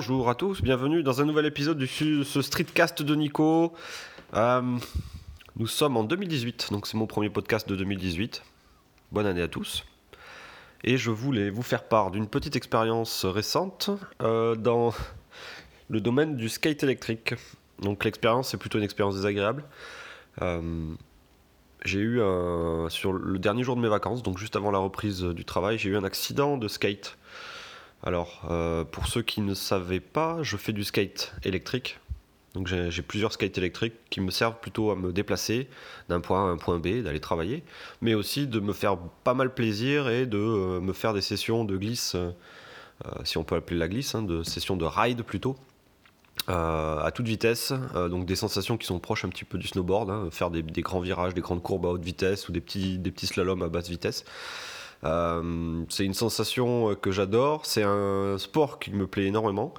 Bonjour à tous, bienvenue dans un nouvel épisode du ce streetcast de Nico. Euh, nous sommes en 2018, donc c'est mon premier podcast de 2018. Bonne année à tous. Et je voulais vous faire part d'une petite expérience récente euh, dans le domaine du skate électrique. Donc l'expérience est plutôt une expérience désagréable. Euh, j'ai eu sur le dernier jour de mes vacances, donc juste avant la reprise du travail, j'ai eu un accident de skate. Alors, euh, pour ceux qui ne savaient pas, je fais du skate électrique. Donc j'ai plusieurs skates électriques qui me servent plutôt à me déplacer d'un point A à un point B, d'aller travailler, mais aussi de me faire pas mal plaisir et de euh, me faire des sessions de glisse, euh, si on peut appeler la glisse, hein, de sessions de ride plutôt, à toute vitesse, donc des sensations qui sont proches un petit peu du snowboard, hein, faire des, grands virages, des grandes courbes à haute vitesse ou des petits, des petits slaloms à basse vitesse. Euh, c'est une sensation que j'adore, c'est un sport qui me plaît énormément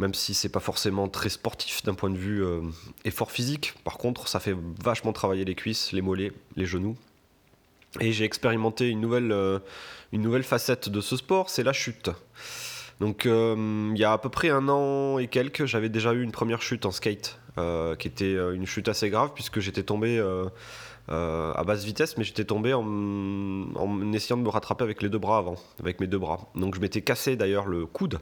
même si c'est pas forcément très sportif d'un point de vue euh, effort physique. Par contre, ça fait vachement travailler les cuisses, les mollets, les genoux. Et j'ai expérimenté une nouvelle, euh, une nouvelle facette de ce sport, c'est la chute. Donc, il y a à peu près un an et quelques, j'avais déjà eu une première chute en skate, qui était une chute assez grave puisque j'étais tombé euh, à basse vitesse, mais j'étais tombé en, en, essayant de me rattraper avec les deux bras avant, avec mes deux bras. Donc je m'étais cassé d'ailleurs le coude.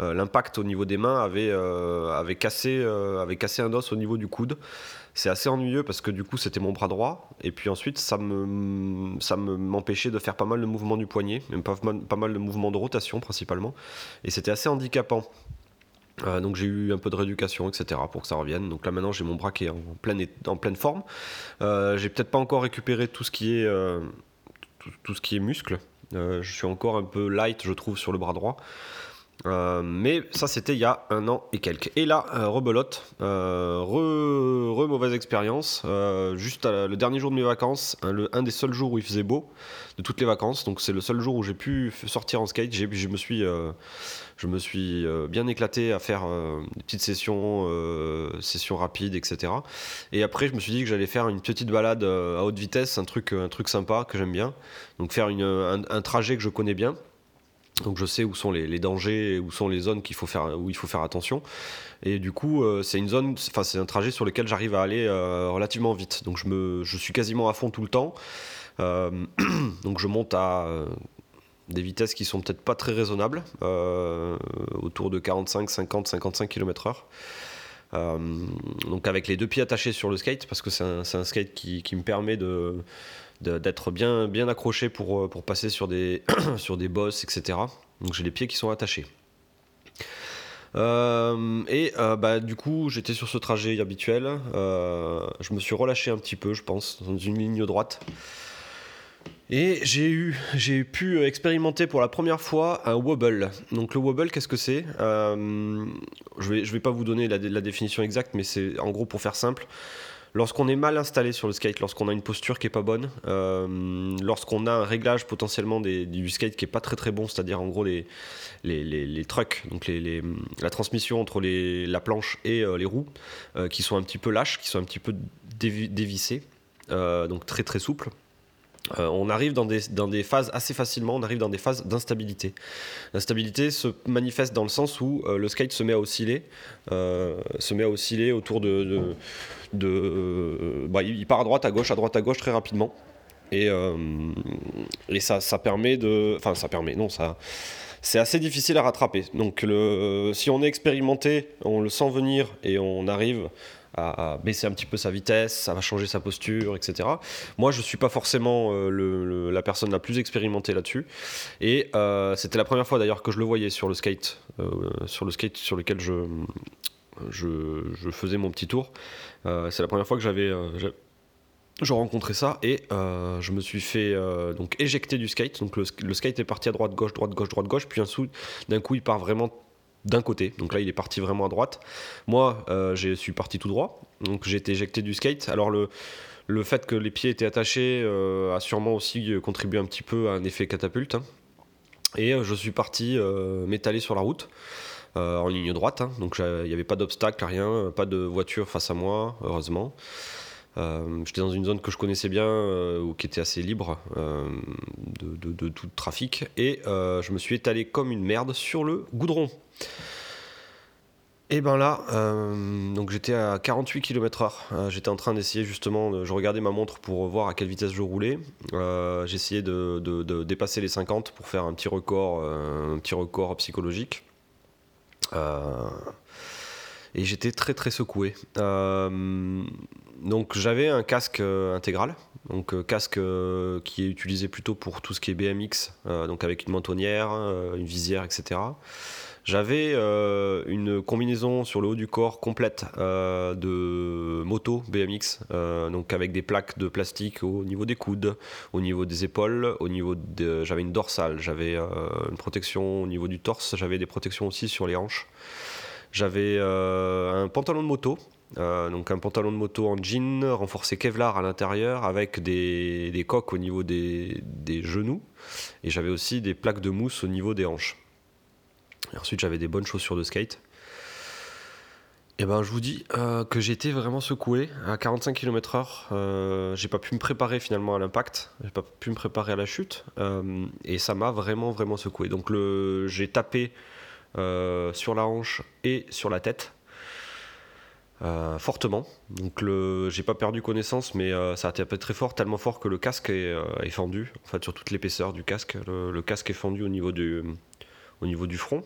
Euh, l'impact au niveau des mains avait, euh, avait, cassé, un os au niveau du coude. C'est assez ennuyeux parce que du coup c'était mon bras droit et puis ensuite ça me m'empêchait de faire pas mal de mouvements du poignet, même pas, pas mal de mouvements de rotation principalement et c'était assez handicapant euh, donc j'ai eu un peu de rééducation, etc. pour que ça revienne. Donc là maintenant j'ai mon bras qui est en pleine, en pleine forme. Euh, j'ai peut-être pas encore récupéré tout ce qui est, euh, tout, ce qui est muscle. je suis encore un peu light, je trouve, sur le bras droit. Mais ça, c'était il y a un an et quelques. Et là, rebelote, re, mauvaise expérience. juste le dernier jour de mes vacances, le, un des seuls jours où il faisait beau de toutes les vacances. Donc c'est le seul jour où j'ai pu sortir en skate. Je me suis je me suis euh, bien éclaté à faire euh, des petites sessions, euh, sessions rapides, etc. Et après, je me suis dit que j'allais faire une petite balade à haute vitesse, un truc, un truc sympa que j'aime bien. Donc faire une, un, trajet que je connais bien. Donc je sais où sont les, dangers, où sont les zones où il faut faire attention. Et du coup, c'est une zone, enfin c'est un trajet sur lequel j'arrive à aller relativement vite. Donc je suis quasiment à fond tout le temps. donc je monte à des vitesses qui sont peut-être pas très raisonnables, euh, autour de 45, 50, 55 km/h. Donc avec les deux pieds attachés sur le skate, parce que c'est un, skate qui, me permet de, d'être bien, bien accroché pour, pour passer sur des, sur des bosses, etc. Donc j'ai les pieds qui sont attachés. Euh, et euh, bah, du coup, j'étais sur ce trajet habituel. je me suis relâché un petit peu, je pense, dans une ligne droite. Et j'ai eu, j'ai pu expérimenter pour la première fois un wobble. Donc le wobble, qu'est-ce que c'est? Euh, Je vais, je vais pas vous donner la, définition exacte, mais c'est en gros pour faire simple. Lorsqu'on est mal installé sur le skate, lorsqu'on a une posture qui est pas bonne, euh, lorsqu'on a un réglage potentiellement du skate qui est pas très très bon, c'est-à-dire en gros les, les, les, trucks, donc la transmission entre la planche et euh, les roues, qui sont un petit peu lâches, qui sont un petit peu dévissées, donc très très souples. Euh, on arrive dans des, dans des phases assez facilement, on arrive dans des phases d'instabilité. L'instabilité se manifeste dans le sens où euh, le skate se met à osciller, euh, se met à osciller autour de... de, bah, il part à droite, à gauche, à droite, à gauche très rapidement. Et, et ça, ça permet de... Enfin, ça permet, non, ça c'est assez difficile à rattraper. Donc le, si on est expérimenté, on le sent venir et on arrive à, baisser un petit peu sa vitesse, ça va changer sa posture, etc. Moi, je ne suis pas forcément euh, la personne la plus expérimentée là-dessus. Et euh, c'était la première fois d'ailleurs que je le voyais sur le skate, euh, sur le skate sur lequel je, faisais mon petit tour. C'est la première fois que j'avais je rencontrais ça et je me suis fait donc éjecter du skate. Donc le, le, skate est parti à droite, gauche, droite, gauche, droite, gauche. Puis d'un coup, il part vraiment d'un côté. Donc là, il est parti vraiment à droite. Moi, euh, je suis parti tout droit. Donc j'ai été éjecté du skate. Alors le, fait que les pieds étaient attachés euh, a sûrement aussi contribué un petit peu à un effet catapulte. Hein. Et euh, je suis parti m'étaler sur la route. en ligne droite, hein. donc il n'y avait pas d'obstacle, rien, pas de voiture face à moi, heureusement. J'étais dans une zone que je connaissais bien, ou qui était assez libre de, de, tout trafic, et je me suis étalé comme une merde sur le goudron. Et ben là, euh, donc j'étais à 48 km/h. Euh, j'étais en train d'essayer justement, je regardais ma montre pour voir à quelle vitesse je roulais. Euh, J'essayais de, dépasser les 50 pour faire un petit record, un petit record psychologique. et j'étais très très secoué. donc j'avais un casque intégral, donc casque qui est utilisé plutôt pour tout ce qui est BMX, donc avec une mentonnière, une visière, etc. J'avais euh, une combinaison sur le haut du corps complète euh, de moto BMX, euh, donc avec des plaques de plastique au niveau des coudes, au niveau des épaules, au niveau de, j'avais une dorsale, j'avais une protection au niveau du torse, j'avais des protections aussi sur les hanches. J'avais un pantalon de moto, donc un pantalon de moto en jean renforcé Kevlar à l'intérieur avec des, coques au niveau des genoux et j'avais aussi des plaques de mousse au niveau des hanches ensuite, j'avais des bonnes chaussures de skate. Et ben, je vous dis euh, que j'étais vraiment secoué à 45 km/h. Euh, j'ai pas pu me préparer finalement à l'impact, j'ai pas pu me préparer à la chute, euh, et ça m'a vraiment vraiment secoué. Donc le, j'ai tapé sur la hanche et sur la tête fortement. Donc le, j'ai pas perdu connaissance, mais ça a tapé très fort, tellement fort que le casque est, fendu. En fait, sur toute l'épaisseur du casque, le, casque est fendu au niveau du, au niveau du front.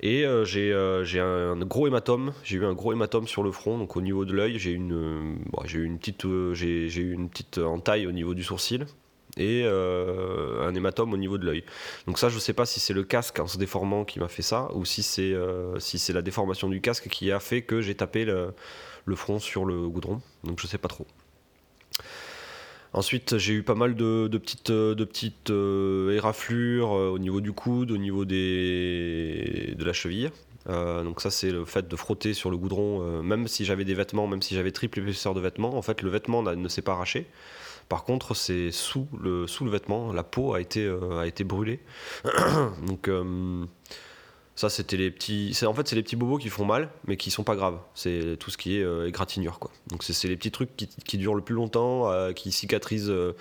Et euh, euh, j'ai un, gros hématome, j'ai eu un gros hématome sur le front, donc au niveau de l'œil, j'ai une, euh, une petite, j'ai eu une petite entaille au niveau du sourcil et un hématome au niveau de l'œil. Donc ça, je sais pas si c'est le casque en se déformant qui m'a fait ça ou si c'est si c'est la déformation du casque qui a fait que j'ai tapé le, le, front sur le goudron. Donc je sais pas trop. Ensuite, j'ai eu pas mal de, petites, euh, éraflures euh, au niveau du coude, au niveau des, de la cheville. Euh, donc ça, c'est le fait de frotter sur le goudron, même si j'avais des vêtements, même si j'avais triple épaisseur de vêtements, en fait, le vêtement ne s'est pas arraché. Par contre, c'est sous le, sous le vêtement, la peau a été, a été brûlée. donc ça, c'était les petits. En fait, c'est les petits bobos qui font mal, mais qui sont pas graves. C'est tout ce qui est euh, égratignure, quoi. Donc, c'est les petits trucs qui, durent le plus longtemps, euh, qui cicatrisent euh,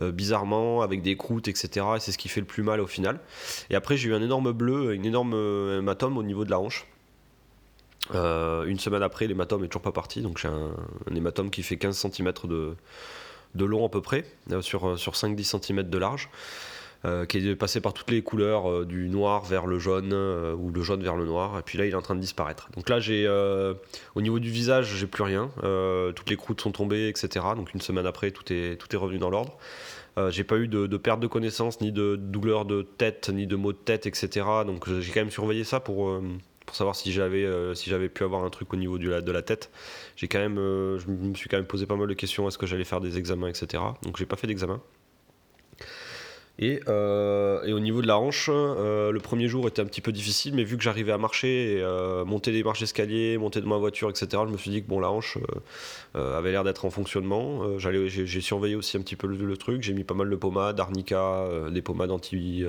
bizarrement, avec des croûtes, etc. Et c'est ce qui fait le plus mal au final. Et après, j'ai eu un énorme bleu, une énorme hématome au niveau de la hanche. une semaine après, l'hématome est toujours pas parti. Donc, j'ai un, hématome qui fait 15 cm de, de long à peu près, sur, sur 5-10 cm de large. Euh, qui est passé par toutes les couleurs, euh, du noir vers le jaune euh, ou le jaune vers le noir. Et puis là, il est en train de disparaître. Donc là, j'ai au niveau du visage, j'ai plus rien. toutes les croûtes sont tombées, etc. Donc une semaine après, tout est, tout est revenu dans l'ordre. j'ai pas eu de, perte de connaissance, ni de douleur de tête, ni de maux de tête, etc. Donc j'ai quand même surveillé ça pour, pour savoir si j'avais si j'avais pu avoir un truc au niveau du, de la tête. J'ai quand même, je me suis quand même posé pas mal de questions. Est-ce que j'allais faire des examens, etc. Donc j'ai pas fait d'examen. Euh, et, au niveau de la hanche, euh, le premier jour était un petit peu difficile, mais vu que j'arrivais à marcher, et, euh, monter des marches d'escalier, monter de ma voiture, etc., je me suis dit que bon, la hanche avait l'air d'être en fonctionnement. j'ai, surveillé aussi un petit peu le, truc, j'ai mis pas mal de pommades, arnica, des pommades anti,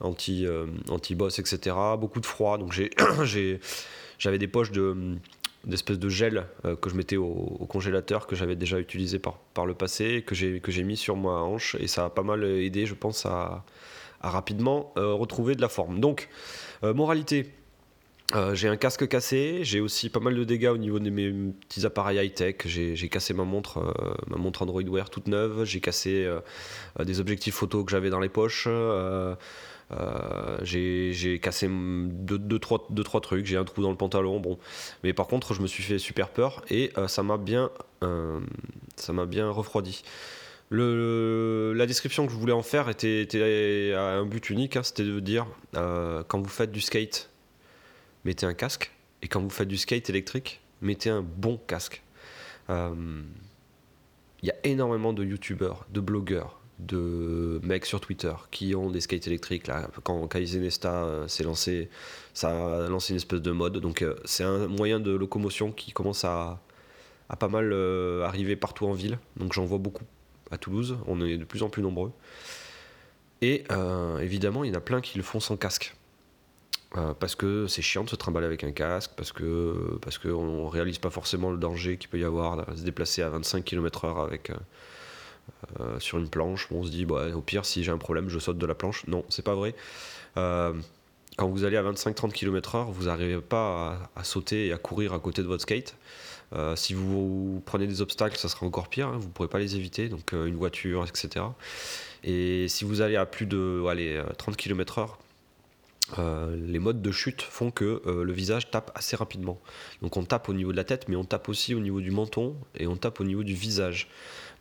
anti, anti-boss, etc., beaucoup de froid, donc j'avais des poches de d'espèces de gel euh, que je mettais au, congélateur que j'avais déjà utilisé par, le passé que j'ai que j'ai mis sur ma hanche et ça a pas mal aidé je pense à, à rapidement euh, retrouver de la forme donc euh, moralité j'ai un casque cassé, j'ai aussi pas mal de dégâts au niveau de mes petits appareils high-tech. J'ai cassé ma montre, ma montre Android Wear toute neuve. J'ai cassé des objectifs photo que j'avais dans les poches. Euh, j'ai cassé deux, deux, trois, deux, trois trucs, j'ai un trou dans le pantalon, bon. Mais par contre, je me suis fait super peur et euh, ça m'a bien, euh, bien refroidi. La description que je voulais en faire était, était à un but unique, hein, c'était de dire quand vous faites du skate, mettez un casque, et quand vous faites du skate électrique, mettez un bon casque. Il y a énormément de youtubeurs, de blogueurs, de mecs sur Twitter qui ont des skates électriques. Là, quand Kaizen Nesta euh, s'est lancé, ça a lancé une espèce de mode. Donc euh, c'est un moyen de locomotion qui commence à, à pas mal euh, arriver partout en ville. Donc j'en vois beaucoup à Toulouse. On est de plus en plus nombreux. Et évidemment, il y en a plein qui le font sans casque. parce que c'est chiant de se trimballer avec un casque, parce que parce qu'on réalise pas forcément le danger qu'il peut y avoir à se déplacer à 25 km/h avec euh, sur une planche. on se dit, bah, au pire, si j'ai un problème, je saute de la planche. Non, c'est pas vrai. Euh, quand vous allez à 25-30 km/h, vous n'arrivez pas à, sauter et à courir à côté de votre skate. Euh, si vous, prenez des obstacles, ça sera encore pire, hein, vous ne pourrez pas les éviter, donc une voiture, etc. Et si vous allez à plus de allez, 30 km/h, les modes de chute font que le visage tape assez rapidement. Donc on tape au niveau de la tête, mais on tape aussi au niveau du menton et on tape au niveau du visage.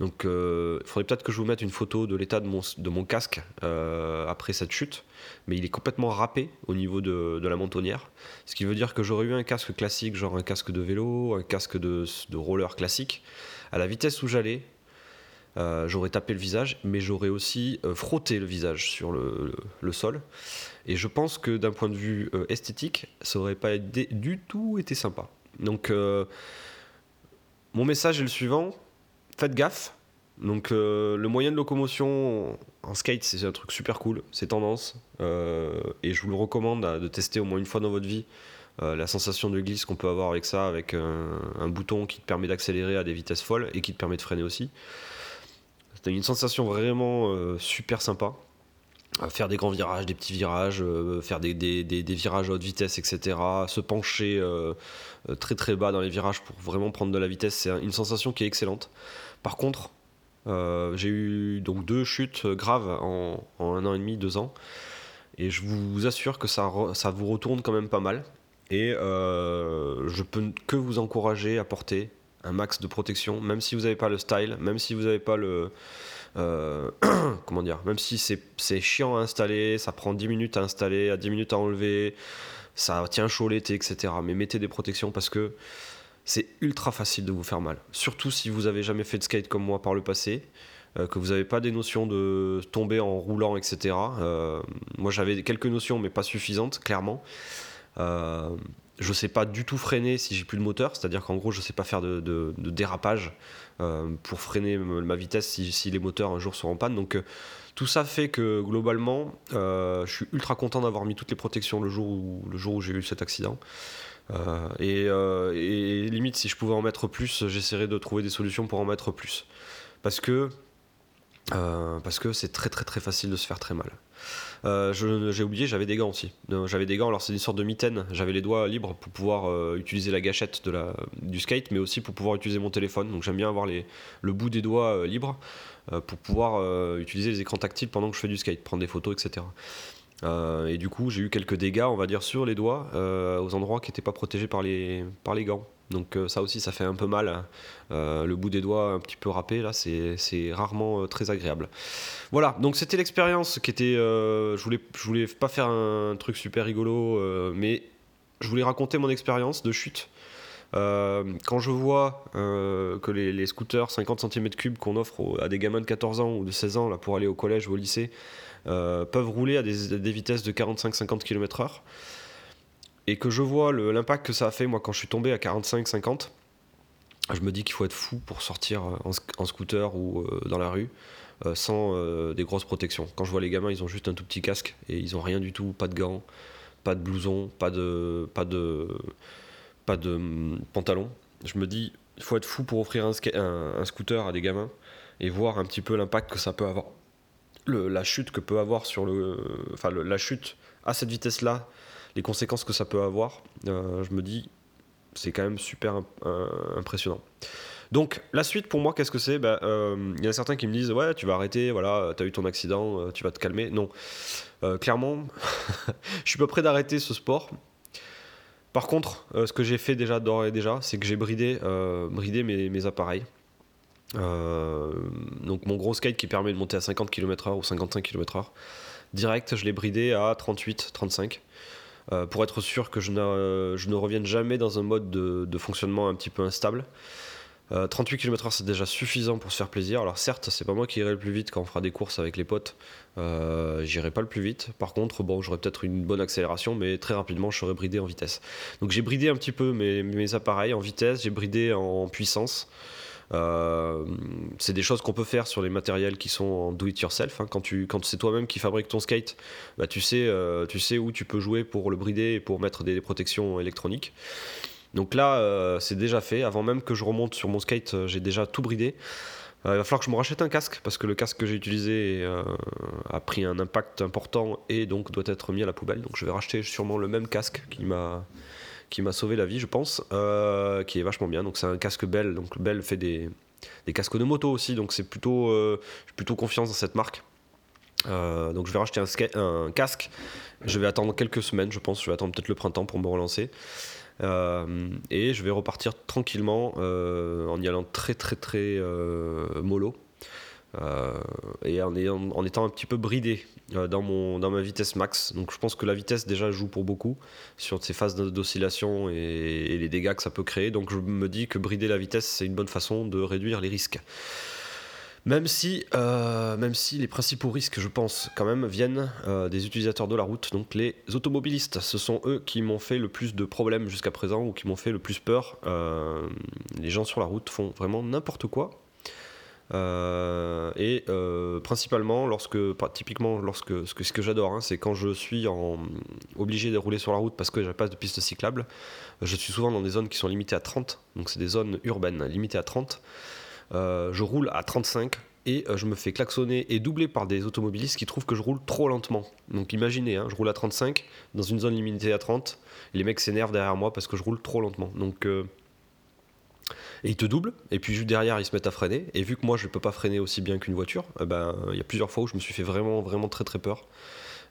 Donc euh, il faudrait peut-être que je vous mette une photo de l'état de mon, de mon casque après cette chute, mais il est complètement râpé au niveau de, la mentonnière. Ce qui veut dire que j'aurais eu un casque classique, genre un casque de vélo, un casque de, roller classique. À la vitesse où j'allais, euh, j'aurais tapé le visage, mais j'aurais aussi euh, frotté le visage sur le, sol. Et je pense que d'un point de vue euh, esthétique, ça aurait pas du tout été sympa. Donc, mon message est le suivant faites gaffe. Donc, le moyen de locomotion en skate, c'est un truc super cool, c'est tendance. et je vous le recommande de tester au moins une fois dans votre vie. la sensation de glisse qu'on peut avoir avec ça, avec un bouton qui te permet d'accélérer à des vitesses folles et qui te permet de freiner aussi. C'était une sensation vraiment euh, super sympa. Faire des grands virages, des petits virages, euh, faire des, virages à haute vitesse, etc. Se pencher euh, très très bas dans les virages pour vraiment prendre de la vitesse, c'est une sensation qui est excellente. Par contre, j'ai eu donc deux chutes graves en, un an et demi, deux ans. Et je vous assure que ça, ça vous retourne quand même pas mal. Et je peux que vous encourager à porter un max de protection, même si vous n'avez pas le style, même si vous n'avez pas le. Euh, comment dire Même si c'est chiant à installer, ça prend 10 minutes à installer, à 10 minutes à enlever, ça tient chaud l'été, etc. Mais mettez des protections parce que c'est ultra facile de vous faire mal. Surtout si vous avez jamais fait de skate comme moi par le passé. Euh, que vous n'avez pas des notions de tomber en roulant, etc. Euh, moi j'avais quelques notions, mais pas suffisantes, clairement. Je sais pas du tout freiner si j'ai plus de moteur, c'est-à-dire qu'en gros, je sais pas faire de, dérapage euh, pour freiner ma vitesse si, les moteurs un jour seront en panne. Donc, euh, tout ça fait que globalement, euh, je suis ultra content d'avoir mis toutes les protections le jour où, le jour où j'ai eu cet accident. Et, et, limite, si je pouvais en mettre plus, j'essaierais de trouver des solutions pour en mettre plus. Parce que parce que c'est très très très facile de se faire très mal. Euh, j'ai oublié, j'avais des gants aussi. J'avais des gants, alors c'est une sorte de mitaine. J'avais les doigts libres pour pouvoir euh, utiliser la gâchette de la, du skate, mais aussi pour pouvoir utiliser mon téléphone. Donc j'aime bien avoir les, le bout des doigts euh, libres pour pouvoir utiliser les écrans tactiles pendant que je fais du skate, prendre des photos, etc. et du coup, j'ai eu quelques dégâts, on va dire, sur les doigts, aux endroits qui n'étaient pas protégés par les, par les gants. Donc euh, ça aussi, ça fait un peu mal. Euh, le bout des doigts un petit peu râpé, là, c'est rarement euh, très agréable. Voilà, donc c'était l'expérience qui était... je, voulais, je voulais pas faire un truc super rigolo, mais je voulais raconter mon expérience de chute. quand je vois que les, scooters 50 cm3 qu'on offre à des gamins de 14 ans ou de 16 ans là, pour aller au collège ou au lycée peuvent rouler à des, des vitesses de 45-50 km/h, et que je vois l'impact que ça a fait, moi, quand je suis tombé à 45-50, je me dis qu'il faut être fou pour sortir euh, en, scooter ou euh, dans la rue euh, sans des grosses protections. Quand je vois les gamins, ils ont juste un tout petit casque et ils ont rien du tout, pas de gants, pas de blouson, pas de, pas de, pas de hum, pantalon. Je me dis, il faut être fou pour offrir un, scooter à des gamins et voir un petit peu l'impact que ça peut avoir. la chute que peut avoir sur le. Enfin, la chute à cette vitesse-là les conséquences que ça peut avoir, euh, je me dis, c'est quand même super impressionnant. Donc la suite pour moi, qu'est-ce que c'est? Ben, euh, Il y a certains qui me disent ouais, tu vas arrêter, voilà, tu as eu ton accident, euh, tu vas te calmer. Non, clairement, je suis pas prêt d'arrêter ce sport. Par contre, ce que j'ai fait déjà d'ores et déjà, c'est que j'ai bridé, bridé mes, mes appareils. donc mon gros skate qui permet de monter à 50 km/h ou 55 km/h, direct, je l'ai bridé à 38, 35. Euh, pour être sûr que je ne, revienne jamais dans un mode de, fonctionnement un petit peu instable. 38 km/h c'est déjà suffisant pour se faire plaisir. Alors certes, c'est pas moi qui irai le plus vite quand on fera des courses avec les potes. Euh, J'irai pas le plus vite. Par contre, bon, j'aurai peut-être une bonne accélération, mais très rapidement, je serai bridé en vitesse. Donc j'ai bridé un petit peu mes appareils en vitesse, j'ai bridé en puissance. Euh, c'est des choses qu'on peut faire sur les matériels qui sont en do it yourself. Hein. Quand, quand c'est toi-même qui fabrique ton skate, bah, tu, sais, euh, tu sais où tu peux jouer pour le brider et pour mettre des protections électroniques. Donc là, euh, c'est déjà fait. Avant même que je remonte sur mon skate, j'ai déjà tout bridé. il va falloir que je me rachète un casque parce que le casque que j'ai utilisé a pris un impact important et donc doit être mis à la poubelle. Donc je vais racheter sûrement le même casque qui m'a qui m'a sauvé la vie, je pense, qui est vachement bien. Donc c'est un casque Bell. Donc Bell fait des, des casques de moto aussi, donc c'est plutôt, j'ai plutôt confiance dans cette marque. Euh, donc je vais racheter un, casque. Je vais attendre quelques semaines, je pense. Je vais attendre peut-être le printemps pour me relancer. Euh, et je vais repartir tranquillement euh, en y allant très très très mollo. Et en, étant un petit peu bridé dans, mon, dans ma vitesse max. Donc je pense que la vitesse déjà joue pour beaucoup sur ces phases d'oscillation et, les dégâts que ça peut créer. Donc je me dis que brider la vitesse, c'est une bonne façon de réduire les risques. Même si, euh, même si les principaux risques, je pense, quand même, viennent euh, des utilisateurs de la route, donc les automobilistes. Ce sont eux qui m'ont fait le plus de problèmes jusqu'à présent ou qui m'ont fait le plus peur. Euh, les gens sur la route font vraiment n'importe quoi. Et principalement, lorsque, typiquement, lorsque ce que, j'adore, hein, c'est quand je suis obligé de rouler sur la route parce que j'ai pas de piste cyclable. Je suis souvent dans des zones qui sont limitées à 30, donc c'est des zones urbaines limitées à 30. Euh, je roule à 35 et euh, je me fais klaxonner et doubler par des automobilistes qui trouvent que je roule trop lentement. Donc imaginez, hein, je roule à 35 dans une zone limitée à 30, et les mecs s'énervent derrière moi parce que je roule trop lentement. Euh, et ils te doublent, et puis juste derrière ils se mettent à freiner. Et vu que moi je ne peux pas freiner aussi bien qu'une voiture, eh ben il y a plusieurs fois où je me suis fait vraiment vraiment très très peur.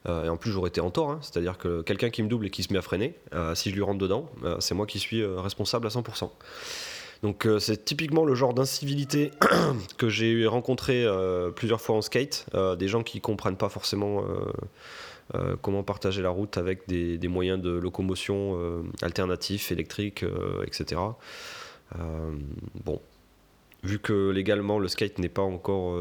et en plus j'aurais été en tort, hein. c'est-à-dire que quelqu'un qui me double et qui se met à freiner, si je lui rentre dedans, c'est moi qui suis responsable à 100%. Donc euh, c'est typiquement le genre d'incivilité que j'ai rencontré euh, plusieurs fois en skate, euh, des gens qui comprennent pas forcément comment partager la route avec des, moyens de locomotion alternatifs, électriques, etc. bon, vu que légalement le skate n'est pas encore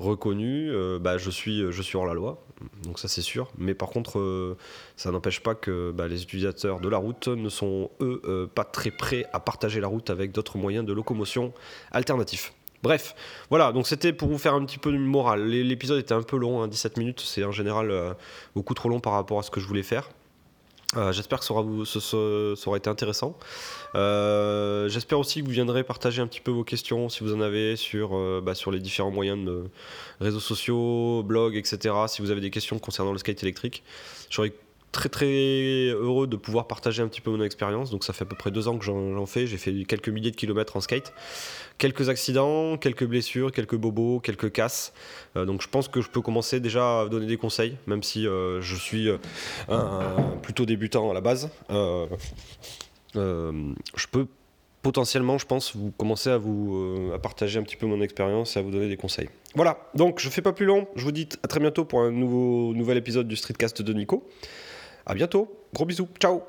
reconnu, euh, bah, je, suis, hors la loi, donc ça c'est sûr. Mais par contre, euh, ça n'empêche pas que bah, les utilisateurs de la route ne sont, eux, euh, pas très prêts à partager la route avec d'autres moyens de locomotion alternatifs. Bref, voilà, donc c'était pour vous faire un petit peu de morale. L'épisode était un peu long, 17 hein, minutes, c'est en général beaucoup trop long par rapport à ce que je voulais faire. Euh, j'espère que ça aura, été intéressant. Euh, j'espère aussi que vous viendrez partager un petit peu vos questions si vous en avez sur, euh, bah, les différents moyens de réseaux sociaux, blogs, etc. Si vous avez des questions concernant le skate électrique, j'aurais très très heureux de pouvoir partager un petit peu mon expérience. Donc ça fait à peu près deux ans que j'en fais. J'ai fait quelques milliers de kilomètres en skate. Quelques accidents, quelques blessures, quelques bobos, quelques casses. Euh, donc je pense que je peux commencer déjà à donner des conseils, même si euh, je suis euh, plutôt débutant à la base. je peux potentiellement, je pense, vous commencer à vous à partager un petit peu mon expérience et à vous donner des conseils. Voilà, donc je fais pas plus long. Je vous dis à très bientôt pour un nouveau nouvel épisode du Streetcast de Nico. À bientôt. Gros bisous. Ciao.